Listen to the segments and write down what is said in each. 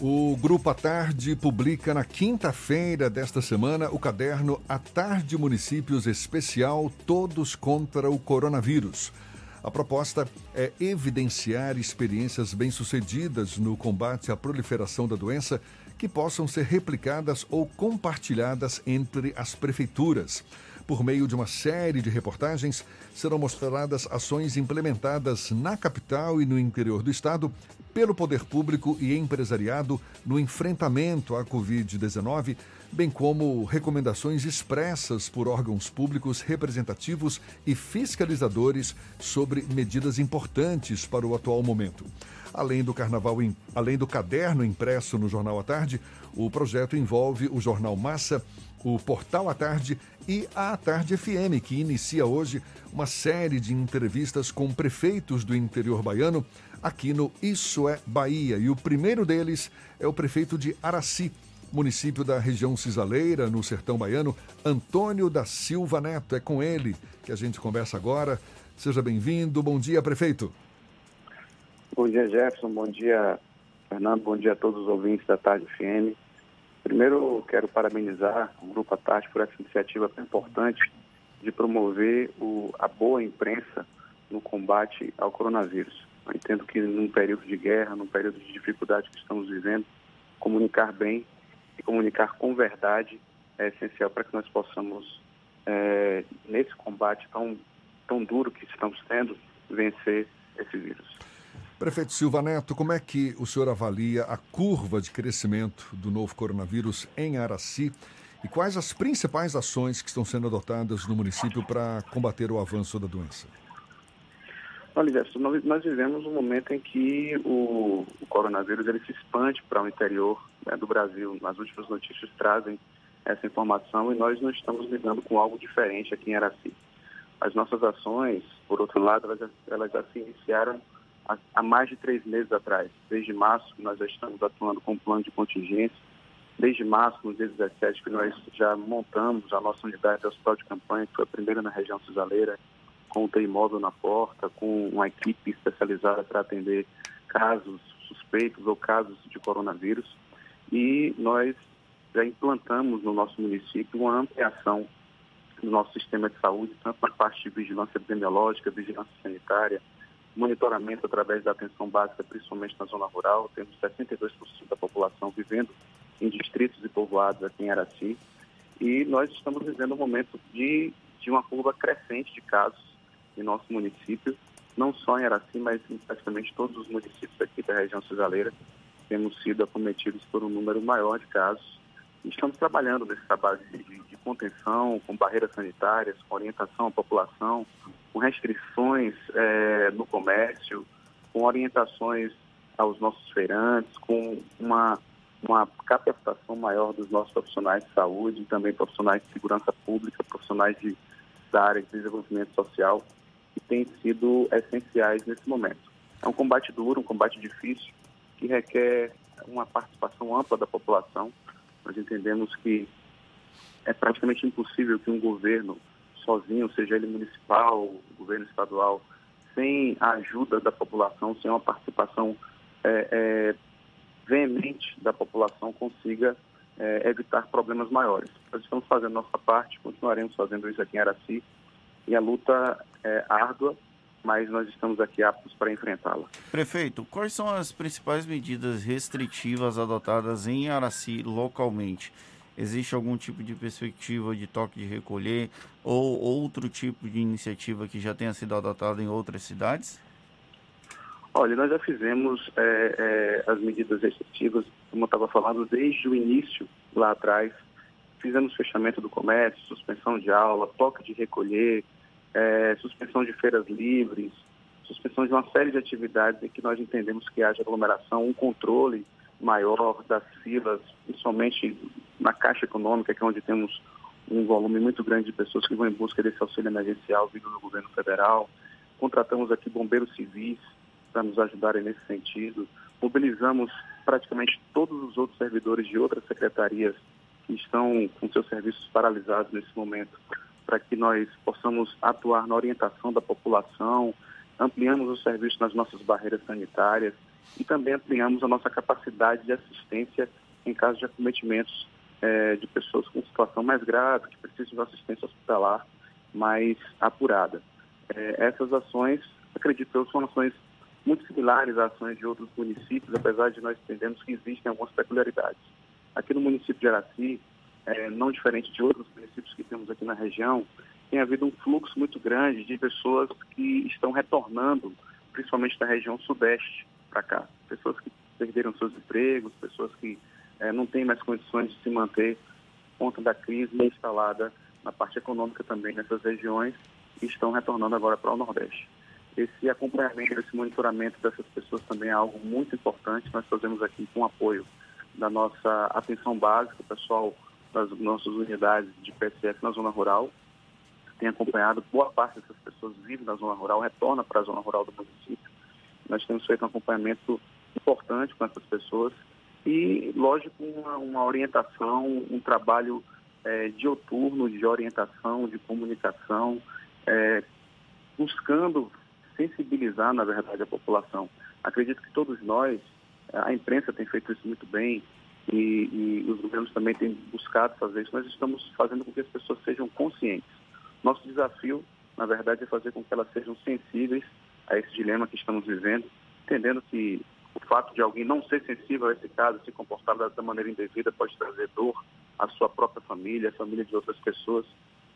O Grupo A Tarde publica na quinta-feira desta semana o caderno A Tarde Municípios Especial Todos contra o Coronavírus. A proposta é evidenciar experiências bem-sucedidas no combate à proliferação da doença que possam ser replicadas ou compartilhadas entre as prefeituras. Por meio de uma série de reportagens, serão mostradas ações implementadas na capital e no interior do estado pelo poder público e empresariado no enfrentamento à Covid-19, bem como recomendações expressas por órgãos públicos representativos e fiscalizadores sobre medidas importantes para o atual momento. Além do carnaval, além do caderno impresso no Jornal à Tarde, o projeto envolve o Jornal Massa, o Portal à Tarde e a Tarde FM, que inicia hoje uma série de entrevistas com prefeitos do interior baiano aqui no Isso é Bahia. E o primeiro deles é o prefeito de Araci, município da região cisaleira, no sertão baiano, Antônio da Silva Neto. É com ele que a gente conversa agora. Seja bem-vindo. Bom dia, prefeito. Bom dia, Jefferson. Bom dia, Fernando. Bom dia a todos os ouvintes da Tarde FM. Primeiro, quero parabenizar o Grupo Atarte por essa iniciativa tão importante de promover o, a boa imprensa no combate ao coronavírus. Eu entendo que num período de guerra, num período de dificuldade que estamos vivendo, comunicar bem e comunicar com verdade é essencial para que nós possamos, é, nesse combate tão, tão duro que estamos tendo, vencer esse vírus. Prefeito Silva Neto, como é que o senhor avalia a curva de crescimento do novo coronavírus em Araci e quais as principais ações que estão sendo adotadas no município para combater o avanço da doença? Olha, nós, nós vivemos um momento em que o, o coronavírus ele se expande para o interior né, do Brasil. As últimas notícias trazem essa informação e nós não estamos lidando com algo diferente aqui em Araci. As nossas ações, por outro lado, elas, elas já se iniciaram há mais de três meses atrás. Desde março, nós já estamos atuando com um plano de contingência. Desde março, no dia 17, que nós já montamos a nossa unidade de hospital de campanha, que foi a primeira na região cisaleira, com o teimóvel na porta, com uma equipe especializada para atender casos suspeitos ou casos de coronavírus. E nós já implantamos no nosso município uma ampliação do nosso sistema de saúde, tanto na parte de vigilância epidemiológica, vigilância sanitária, monitoramento através da atenção básica, principalmente na zona rural. Temos 62% da população vivendo em distritos e povoados aqui em Araci. E nós estamos vivendo um momento de, de uma curva crescente de casos em nosso município, não só em Araci, mas em praticamente todos os municípios aqui da região cisaleira, temos sido acometidos por um número maior de casos. Estamos trabalhando nesse trabalho de, de contenção, com barreiras sanitárias, com orientação à população, com restrições é, no comércio, com orientações aos nossos feirantes, com uma, uma capacitação maior dos nossos profissionais de saúde, também profissionais de segurança pública, profissionais de, da área de desenvolvimento social, que têm sido essenciais nesse momento. É um combate duro, um combate difícil, que requer uma participação ampla da população. Nós entendemos que é praticamente impossível que um governo sozinho, seja ele municipal, governo estadual, sem a ajuda da população, sem uma participação é, é, veemente da população, consiga é, evitar problemas maiores. Nós estamos fazendo nossa parte, continuaremos fazendo isso aqui em Araci, e a luta é árdua, mas nós estamos aqui aptos para enfrentá-la. Prefeito, quais são as principais medidas restritivas adotadas em Araci localmente? Existe algum tipo de perspectiva de toque de recolher ou outro tipo de iniciativa que já tenha sido adotada em outras cidades? Olha, nós já fizemos é, é, as medidas restritivas, como eu estava falando, desde o início, lá atrás. Fizemos fechamento do comércio, suspensão de aula, toque de recolher, é, suspensão de feiras livres, suspensão de uma série de atividades em que nós entendemos que haja aglomeração, um controle maior das filas, principalmente na Caixa Econômica, que é onde temos um volume muito grande de pessoas que vão em busca desse auxílio emergencial vindo do governo federal. Contratamos aqui bombeiros civis para nos ajudarem nesse sentido. Mobilizamos praticamente todos os outros servidores de outras secretarias que estão com seus serviços paralisados nesse momento, para que nós possamos atuar na orientação da população, ampliamos os serviços nas nossas barreiras sanitárias e também ampliamos a nossa capacidade de assistência em caso de acometimentos é, de pessoas com situação mais grave, que precisam de assistência hospitalar mais apurada. É, essas ações, acredito eu, são ações muito similares às ações de outros municípios, apesar de nós entendermos que existem algumas peculiaridades. Aqui no município de Araci, é, não diferente de outros municípios que temos aqui na região, tem havido um fluxo muito grande de pessoas que estão retornando, principalmente da região sudeste para cá. Pessoas que perderam seus empregos, pessoas que é, não têm mais condições de se manter por conta da crise instalada na parte econômica também nessas regiões e estão retornando agora para o Nordeste. Esse acompanhamento, esse monitoramento dessas pessoas também é algo muito importante. Nós fazemos aqui com apoio da nossa atenção básica, o pessoal das nossas unidades de PSF na zona rural tem acompanhado, boa parte dessas pessoas vive na zona rural, retorna para a zona rural do município. Nós temos feito um acompanhamento importante com essas pessoas e, lógico, uma, uma orientação, um trabalho é, dioturno de orientação, de comunicação, é, buscando sensibilizar, na verdade, a população. Acredito que todos nós, a imprensa tem feito isso muito bem e, e os governos também têm buscado fazer isso. Nós estamos fazendo com que as pessoas sejam conscientes. Nosso desafio, na verdade, é fazer com que elas sejam sensíveis a esse dilema que estamos vivendo, entendendo que o fato de alguém não ser sensível a esse caso, se comportar da maneira indevida, pode trazer dor à sua própria família, à família de outras pessoas.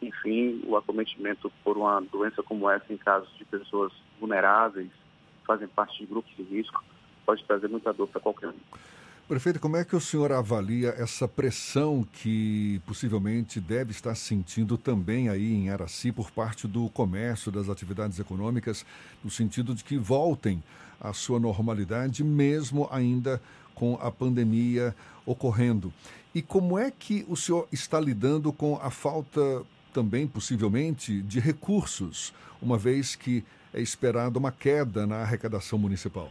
Enfim, o acometimento por uma doença como essa, em casos de pessoas vulneráveis, fazem parte de grupos de risco, pode trazer muita dor para qualquer um. Prefeito, como é que o senhor avalia essa pressão que possivelmente deve estar sentindo também aí em Araci por parte do comércio, das atividades econômicas, no sentido de que voltem à sua normalidade, mesmo ainda com a pandemia ocorrendo? E como é que o senhor está lidando com a falta também, possivelmente, de recursos, uma vez que é esperada uma queda na arrecadação municipal?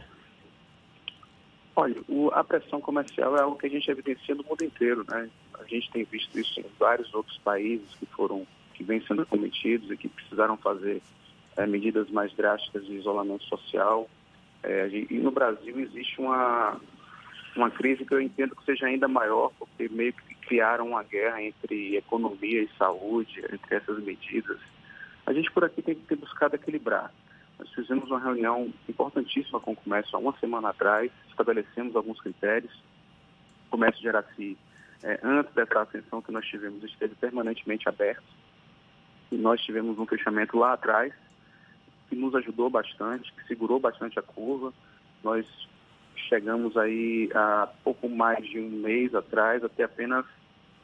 Olha, o, a pressão comercial é algo que a gente evidencia no mundo inteiro, né? A gente tem visto isso em vários outros países que foram, que vêm sendo cometidos e que precisaram fazer é, medidas mais drásticas de isolamento social. É, e no Brasil existe uma, uma crise que eu entendo que seja ainda maior, porque meio que criaram uma guerra entre economia e saúde, entre essas medidas. A gente por aqui tem que ter buscado equilibrar. Nós fizemos uma reunião importantíssima com o comércio há uma semana atrás, estabelecemos alguns critérios. O comércio de Araci, é, antes dessa ascensão que nós tivemos, esteve permanentemente aberto. E nós tivemos um fechamento lá atrás, que nos ajudou bastante, que segurou bastante a curva. Nós chegamos aí a pouco mais de um mês atrás até apenas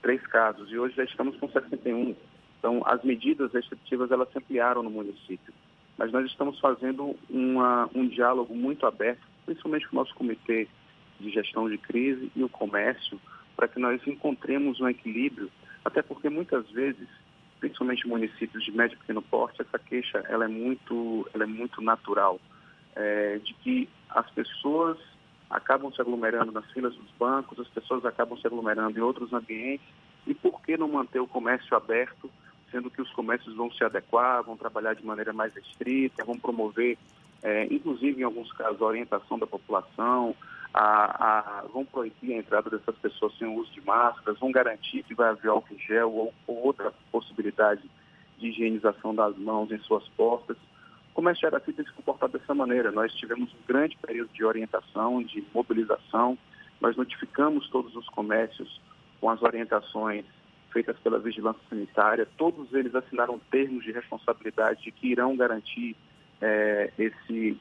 três casos e hoje já estamos com 61. Então, as medidas restritivas elas se ampliaram no município mas nós estamos fazendo uma, um diálogo muito aberto, principalmente com o nosso comitê de gestão de crise e o comércio, para que nós encontremos um equilíbrio, até porque muitas vezes, principalmente municípios de médio e pequeno porte, essa queixa ela é muito, ela é muito natural, é, de que as pessoas acabam se aglomerando nas filas dos bancos, as pessoas acabam se aglomerando em outros ambientes, e por que não manter o comércio aberto sendo que os comércios vão se adequar, vão trabalhar de maneira mais restrita, vão promover, é, inclusive em alguns casos, a orientação da população, a, a, vão proibir a entrada dessas pessoas sem o uso de máscaras, vão garantir que vai haver álcool em gel ou, ou outra possibilidade de higienização das mãos em suas portas. O comércio de Araci tem se comportado dessa maneira. Nós tivemos um grande período de orientação, de mobilização, nós notificamos todos os comércios com as orientações feitas pela Vigilância Sanitária. Todos eles assinaram termos de responsabilidade de que irão garantir é, esse,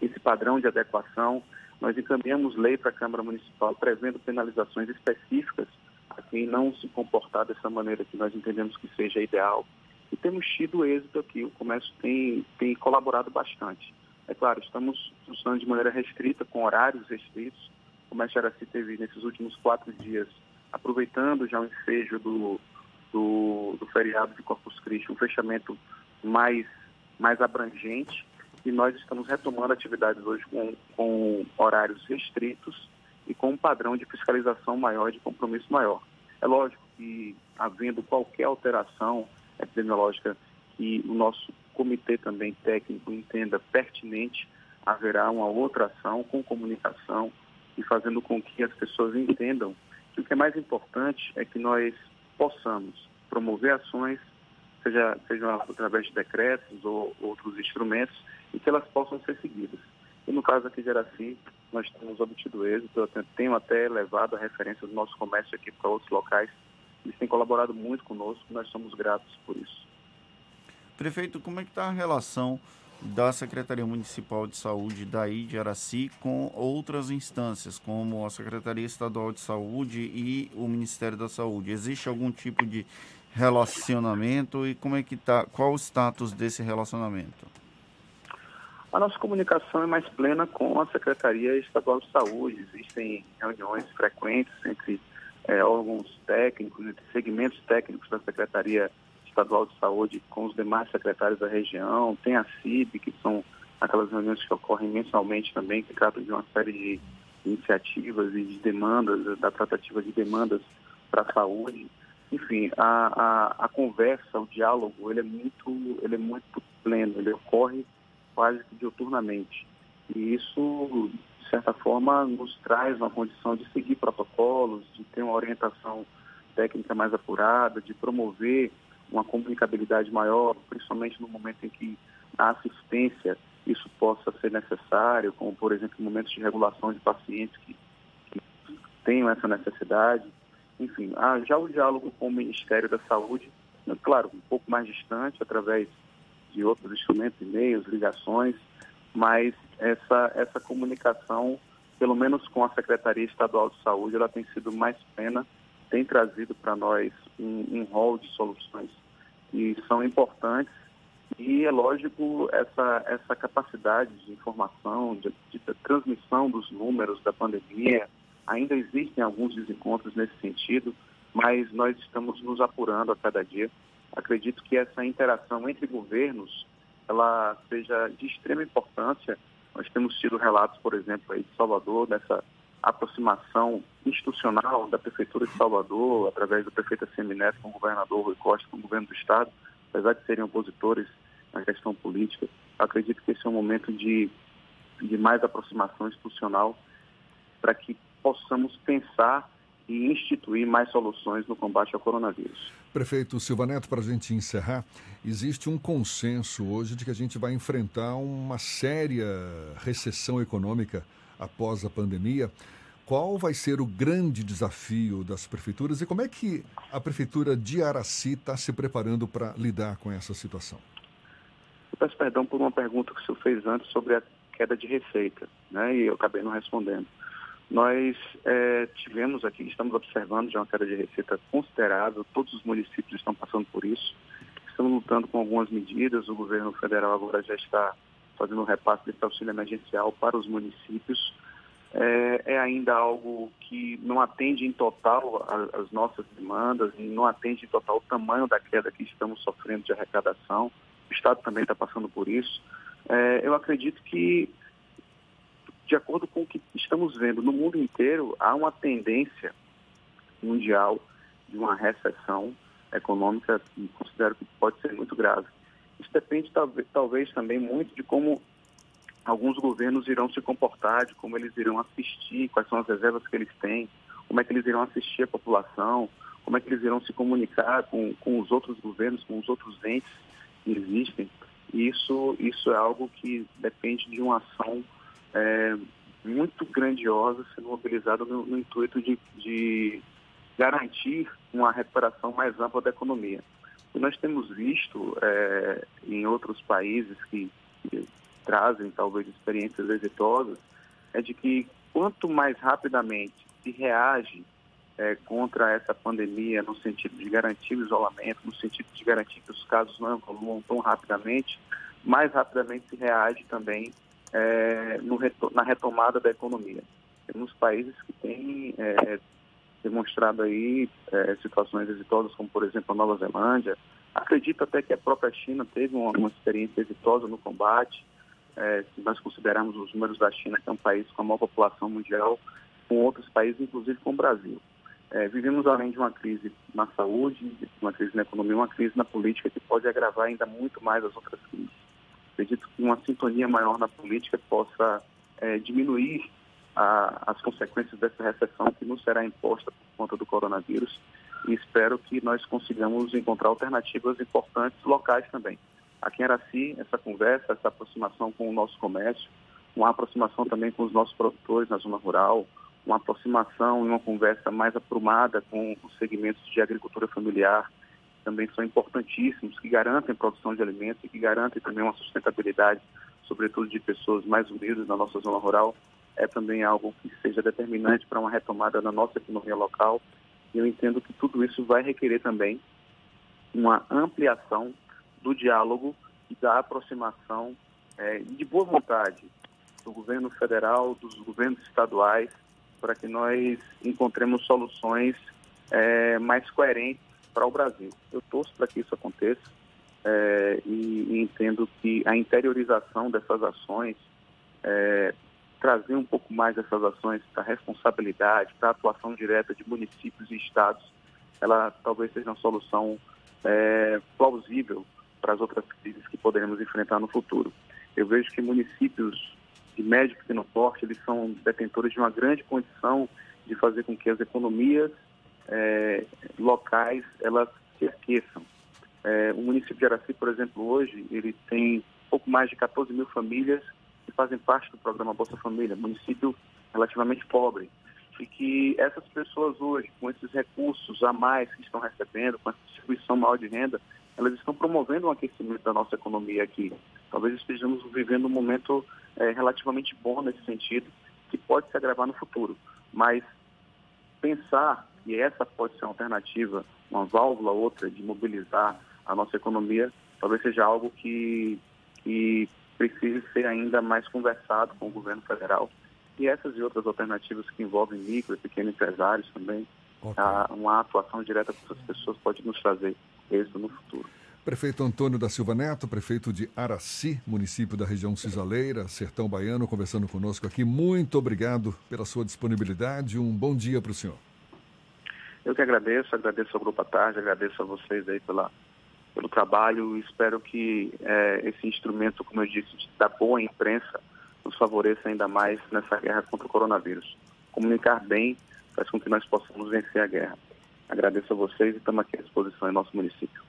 esse padrão de adequação. Nós encaminhamos lei para a Câmara Municipal prevendo penalizações específicas a quem não se comportar dessa maneira que nós entendemos que seja ideal. E temos tido êxito aqui, o comércio tem, tem colaborado bastante. É claro, estamos funcionando de maneira restrita, com horários restritos. O comércio Araci teve, nesses últimos quatro dias, aproveitando já o ensejo do, do, do feriado de Corpus Christi, um fechamento mais, mais abrangente e nós estamos retomando atividades hoje com, com horários restritos e com um padrão de fiscalização maior, de compromisso maior. É lógico que, havendo qualquer alteração epidemiológica que o nosso comitê também técnico entenda pertinente, haverá uma outra ação com comunicação e fazendo com que as pessoas entendam que o que é mais importante é que nós possamos promover ações, seja, seja através de decretos ou outros instrumentos, e que elas possam ser seguidas. E no caso aqui de Araci, nós temos obtido êxito, eu tenho até levado a referência do nosso comércio aqui para outros locais. Eles têm colaborado muito conosco, nós somos gratos por isso. Prefeito, como é que está a relação da Secretaria Municipal de Saúde daí de Araci com outras instâncias, como a Secretaria Estadual de Saúde e o Ministério da Saúde. Existe algum tipo de relacionamento e como é que tá? Qual o status desse relacionamento? A nossa comunicação é mais plena com a Secretaria Estadual de Saúde. Existem reuniões frequentes entre é, órgãos técnicos, entre segmentos técnicos da Secretaria de Saúde com os demais secretários da região, tem a CIB, que são aquelas reuniões que ocorrem mensalmente também, que tratam de uma série de iniciativas e de demandas, da tratativa de demandas para a saúde. Enfim, a, a, a, conversa, o diálogo, ele é muito, ele é muito pleno, ele ocorre quase que diuturnamente. E isso, de certa forma, nos traz uma condição de seguir protocolos, de ter uma orientação técnica mais apurada, de promover uma comunicabilidade maior, principalmente no momento em que a assistência isso possa ser necessário, como por exemplo em momentos de regulação de pacientes que, que tenham essa necessidade. Enfim, ah, já o diálogo com o Ministério da Saúde, né, claro, um pouco mais distante, através de outros instrumentos, e-mails, ligações, mas essa, essa comunicação, pelo menos com a Secretaria Estadual de Saúde, ela tem sido mais plena tem trazido para nós um, um rol de soluções que são importantes e é lógico essa essa capacidade de informação, de, de, de, transmissão dos números da pandemia. Ainda existem alguns desencontros nesse sentido, mas nós estamos nos apurando a cada dia. Acredito que essa interação entre governos ela seja de extrema importância. Nós temos tido relatos, por exemplo, aí de Salvador, dessa aproximação institucional da Prefeitura de Salvador, através do prefeito Semineto com o governador Rui Costa, com o governo do Estado, apesar de serem opositores na questão política, acredito que esse é um momento de, de mais aproximação institucional para que possamos pensar e instituir mais soluções no combate ao coronavírus. Prefeito Silva Neto, para a gente encerrar, existe um consenso hoje de que a gente vai enfrentar uma séria recessão econômica após a pandemia. Qual vai ser o grande desafio das prefeituras e como é que a prefeitura de Araci está se preparando para lidar com essa situação? Eu peço perdão por uma pergunta que o senhor fez antes sobre a queda de receita, né? E eu acabei não respondendo. Nós é, tivemos aqui, estamos observando já uma queda de receita considerável, todos os municípios estão passando por isso. Estamos lutando com algumas medidas, o governo federal agora já está fazendo um repasse desse auxílio emergencial para os municípios. É, é, ainda algo que não atende em total as nossas demandas e não atende em total o tamanho da queda que estamos sofrendo de arrecadação. O Estado também está passando por isso. É, eu acredito que, de acordo com o que estamos vendo no mundo inteiro, há uma tendência mundial de uma recessão econômica que considero que pode ser muito grave. Isso depende talvez, também muito de como alguns governos irão se comportar, de como eles irão assistir, quais são as reservas que eles têm, como é que eles irão assistir a população, como é que eles irão se comunicar com, com os outros governos, com os outros entes que existem. Isso, isso é algo que depende de uma ação é, muito grandiosa sendo mobilizada no, no intuito de, de garantir uma recuperação mais ampla da economia. Que nós temos visto é, em outros países que, que trazem talvez experiências exitosas é de que quanto mais rapidamente se reage é, contra essa pandemia no sentido de garantir o isolamento, no sentido de garantir que os casos não evoluam tão rapidamente, mais rapidamente se reage também é, no, na retomada da economia. Temos países que têm é, demonstrado aí é, situações exitosas, como por exemplo a Nova Zelândia. Acredito até que a própria China teve uma, uma experiência exitosa no combate. É, se nós considerarmos os números da China, que é um país com a maior população mundial, com outros países, inclusive com o Brasil. É, vivemos além de uma crise na saúde, uma crise na economia, uma crise na política que pode agravar ainda muito mais as outras crises. Acredito que uma sintonia maior na política possa é, diminuir a, as consequências dessa recessão que nos será imposta por conta do coronavírus e espero que nós consigamos encontrar alternativas importantes locais também. Aqui em Araci, essa conversa, essa aproximação com o nosso comércio, uma aproximação também com os nossos produtores na zona rural, uma aproximação e uma conversa mais aprumada com os segmentos de agricultura familiar, também são importantíssimos, que garantem produção de alimentos e que garantem também uma sustentabilidade, sobretudo de pessoas mais humildes na nossa zona rural, é também algo que seja determinante para uma retomada da nossa economia local. E eu entendo que tudo isso vai requerer também uma ampliação do diálogo e da aproximação é, de boa vontade do governo federal, dos governos estaduais, para que nós encontremos soluções é, mais coerentes para o Brasil. Eu torço para que isso aconteça é, e, e, entendo que a interiorização dessas ações, trazer um pouco mais dessas ações para responsabilidade, para atuação direta de municípios e estados, ela talvez seja uma solução é, plausível para as outras crises que poderemos enfrentar no futuro. Eu vejo que municípios de médio e pequeno porte, eles são detentores de uma grande condição de fazer com que as economias é, locais elas se aqueçam. É, o município de Araci, por exemplo, hoje, ele tem pouco mais de 14 mil famílias que fazem parte do programa Bolsa Família, município relativamente pobre. E que essas pessoas hoje, com esses recursos a mais que estão recebendo, com essa distribuição maior de renda, elas estão promovendo um aquecimento da nossa economia aqui. Talvez estejamos vivendo um momento é, relativamente bom nesse sentido, que pode se agravar no futuro. Mas pensar que essa pode ser uma alternativa, uma válvula outra de mobilizar a nossa economia, talvez seja algo que, que precise ser ainda mais conversado com o governo federal. E essas e outras alternativas que envolvem micro e pequenos empresários também, okay. a, uma atuação direta com essas pessoas pode nos trazer êxito no futuro. Prefeito Antônio da Silva Neto, prefeito de Araci, município da região Cisaleira, Sertão Baiano, conversando conosco aqui. Muito obrigado pela sua disponibilidade. Um bom dia para o senhor. Eu que agradeço, agradeço ao Grupo à Tarde, agradeço a vocês aí pela, pelo trabalho espero que é, esse instrumento, como eu disse, da boa imprensa, nos favoreça ainda mais nessa guerra contra o coronavírus. Comunicar bem faz com que nós possamos vencer a guerra. Agradeço a vocês e estamos aqui à disposição em nosso município.